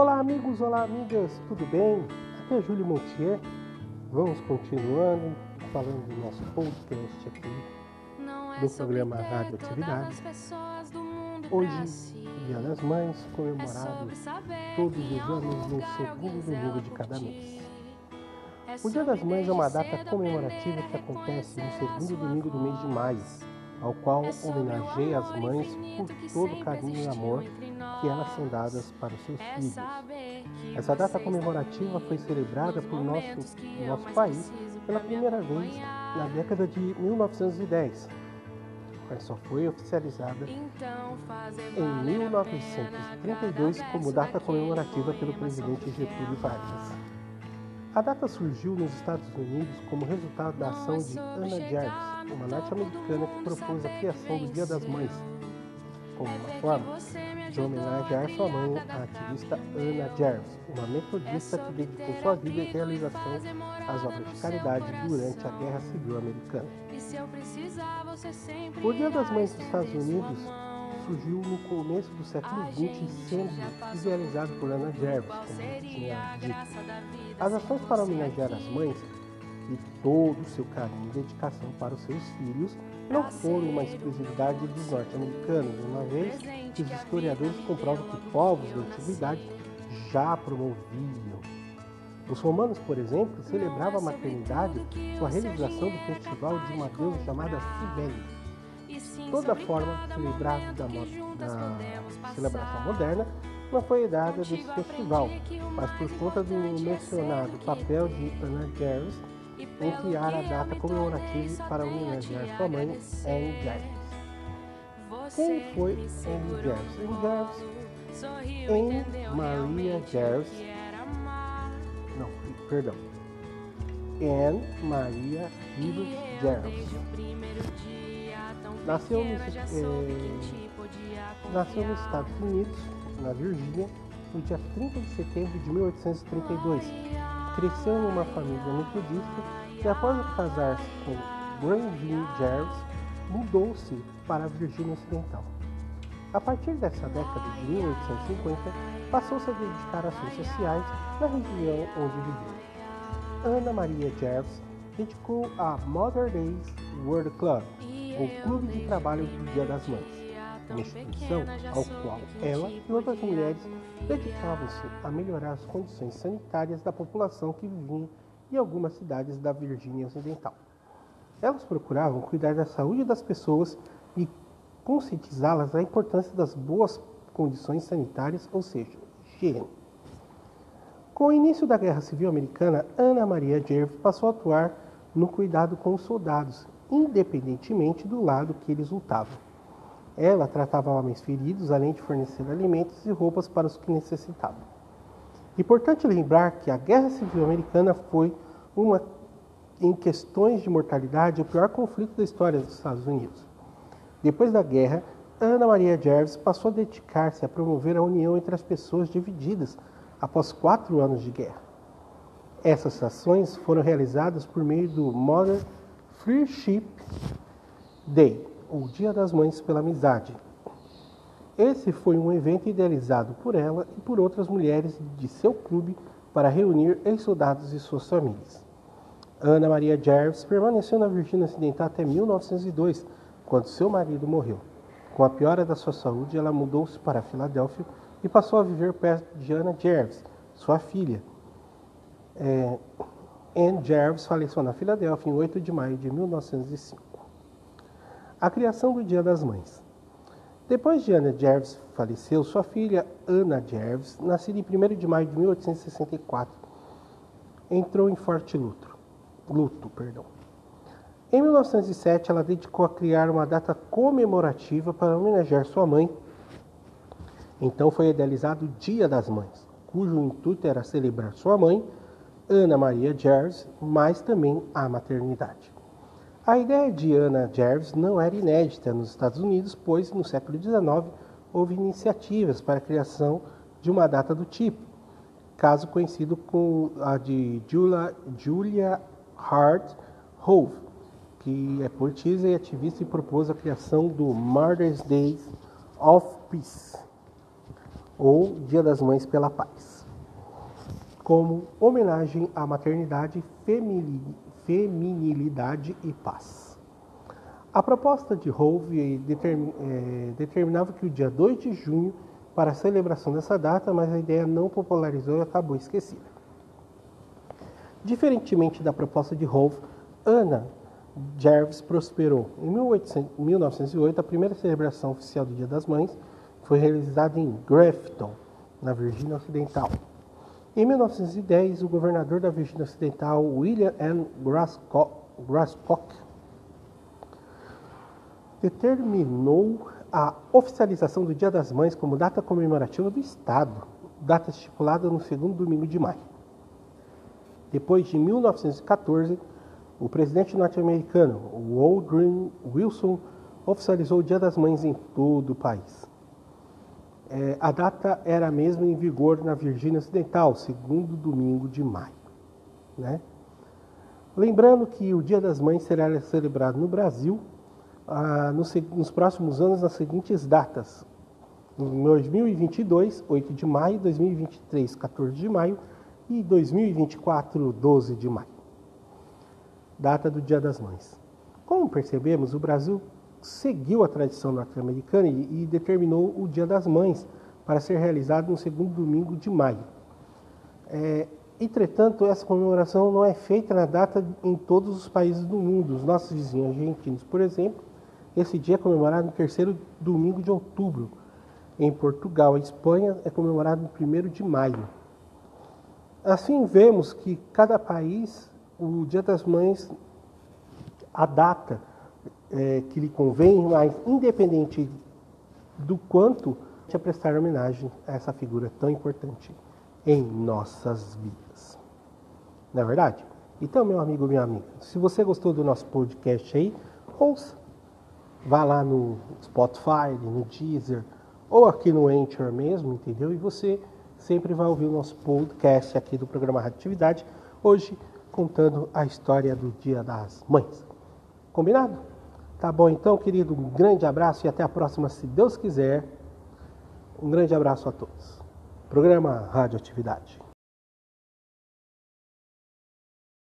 Olá, amigos, olá, amigas, tudo bem? Aqui é Júlio Montier. Vamos continuando falando do nosso podcast aqui do programa Rádio Atividades. Hoje, Dia das Mães, comemorado todos os anos no segundo domingo de cada mês. O Dia das Mães é uma data comemorativa que acontece no segundo domingo do mês de maio ao qual homenageia as mães por todo o carinho e amor que elas são dadas para os seus filhos. Essa data comemorativa foi celebrada por nosso, nosso país pela primeira vez na década de 1910, mas só foi oficializada em 1932 como data comemorativa pelo presidente Getúlio Vargas. A data surgiu nos Estados Unidos como resultado da ação de Anna Jarvis, uma norte-americana que propôs a criação do Dia das Mães, como uma forma de homenagear sua mãe, a ativista Anna Jarvis, uma metodista que dedicou sua vida e realização às obras de caridade durante a Guerra Civil Americana. O Dia das Mães dos Estados Unidos surgiu no começo do século XX, sendo idealizado por Anna Jarvis, como tinha dito. As ações para homenagear as mães e todo o seu carinho e dedicação para os seus filhos não foram uma exclusividade dos norte-americanos, uma vez que os historiadores comprovam que povos da antiguidade já promoviam. Os romanos, por exemplo, celebravam a maternidade com a realização do festival de uma deusa chamada Cibele. Toda forma celebrada da, da celebração moderna não foi dada desse festival, mas por conta do mencionado papel de Anna Jarvis em criar a data comemorativa para homenagear sua mãe, Anne Jarvis. Quem foi Anne Jarvis? Anne Jarvis, Anne Maria Jarvis, não, perdão, Anne Maria Rivers Jarvis. Nasceu nos, eh, nasceu nos Estados Unidos, na Virgínia, no dia 30 de setembro de 1832 cresceu em uma família metodista e após casar-se com Granville Jarvis, mudou-se para a Virgínia Ocidental. A partir dessa década de 1850, passou-se a dedicar ações sociais na região onde vivia. Ana Maria Jarvis dedicou a Mother Days World Club, o clube de trabalho do Dia das Mães uma instituição ao qual ela e outras mulheres dedicavam-se a melhorar as condições sanitárias da população que vivia em algumas cidades da Virgínia Ocidental. Elas procuravam cuidar da saúde das pessoas e conscientizá-las da importância das boas condições sanitárias, ou seja, higiene. Com o início da Guerra Civil Americana, Ana Maria Jerv passou a atuar no cuidado com os soldados, independentemente do lado que eles lutavam. Ela tratava homens feridos, além de fornecer alimentos e roupas para os que necessitavam. Importante lembrar que a Guerra Civil Americana foi uma, em questões de mortalidade, o pior conflito da história dos Estados Unidos. Depois da guerra, Ana Maria Jarvis passou a dedicar-se a promover a união entre as pessoas divididas após quatro anos de guerra. Essas ações foram realizadas por meio do Mother Friendship Day, ou Dia das Mães pela Amizade. Esse foi um evento idealizado por ela e por outras mulheres de seu clube para reunir ex-soldados e suas famílias. Ana Maria Jarvis permaneceu na Virgínia Ocidental até 1902, quando seu marido morreu. Com a piora da sua saúde, ela mudou-se para Filadélfia e passou a viver perto de Ana Jarvis, sua filha. É, Anne Jarvis faleceu na Filadélfia em 8 de maio de 1905. A criação do Dia das Mães. Depois de Anna Jarvis faleceu, sua filha Anna Jarvis, nascida em 1 de maio de 1864, entrou em forte luto. luto perdão. Em 1907, ela dedicou a criar uma data comemorativa para homenagear sua mãe. Então foi idealizado o Dia das Mães, cujo intuito era celebrar sua mãe, Ana Maria Jarvis, mas também a maternidade. A ideia de Anna Jarvis não era inédita nos Estados Unidos, pois no século XIX houve iniciativas para a criação de uma data do tipo, caso conhecido com a de Julia, Julia Hart Hove, que é poetisa e ativista e propôs a criação do Mother's Day of Peace. ou Dia das Mães pela Paz, como homenagem à maternidade, feminilidade e paz. A proposta de Hove é, determinava que o dia 2 de junho para a celebração dessa data, mas a ideia não popularizou e acabou esquecida. Diferentemente da proposta de Hove, Anna Jarvis prosperou. Em 1800, 1908, a primeira celebração oficial do Dia das Mães foi realizada em Grafton, na Virgínia Ocidental. Em 1910, o governador da Virgínia Ocidental, William N. Grascock, determinou a oficialização do Dia das Mães como data comemorativa do Estado, data estipulada no segundo domingo de maio. Depois de 1914, o presidente norte-americano Woodrow Wilson oficializou o Dia das Mães em todo o país. É, a data era a mesma em vigor na Virgínia Ocidental, segundo domingo de maio. Né? Lembrando que o Dia das Mães será celebrado no Brasil ah, nos, nos próximos anos nas seguintes datas: em 2022, 8 de maio, 2023, 14 de maio e 2024, 12 de maio data do Dia das Mães. Como percebemos, o Brasil seguiu a tradição norte-americana e, determinou o Dia das Mães para ser realizado no segundo domingo de maio. É, entretanto, essa comemoração não é feita na data em todos os países do mundo. Os nossos vizinhos argentinos, por exemplo, esse dia é comemorado no terceiro domingo de outubro. Em Portugal e Espanha é comemorado no primeiro de maio. Assim, vemos que cada país o Dia das Mães, a data é, que lhe convém, mas independente do quanto, a prestar homenagem a essa figura tão importante em nossas vidas. Não é verdade? Então, meu amigo, minha amiga, se você gostou do nosso podcast aí, ouça. Vá lá no Spotify, no Deezer, ou aqui no Anchor mesmo, entendeu? E você sempre vai ouvir o nosso podcast aqui do programa Radioatividade. Hoje contando a história do Dia das Mães. Combinado? Tá bom então, querido. Um grande abraço e até a próxima, se Deus quiser. Um grande abraço a todos. Programa Radioatividade.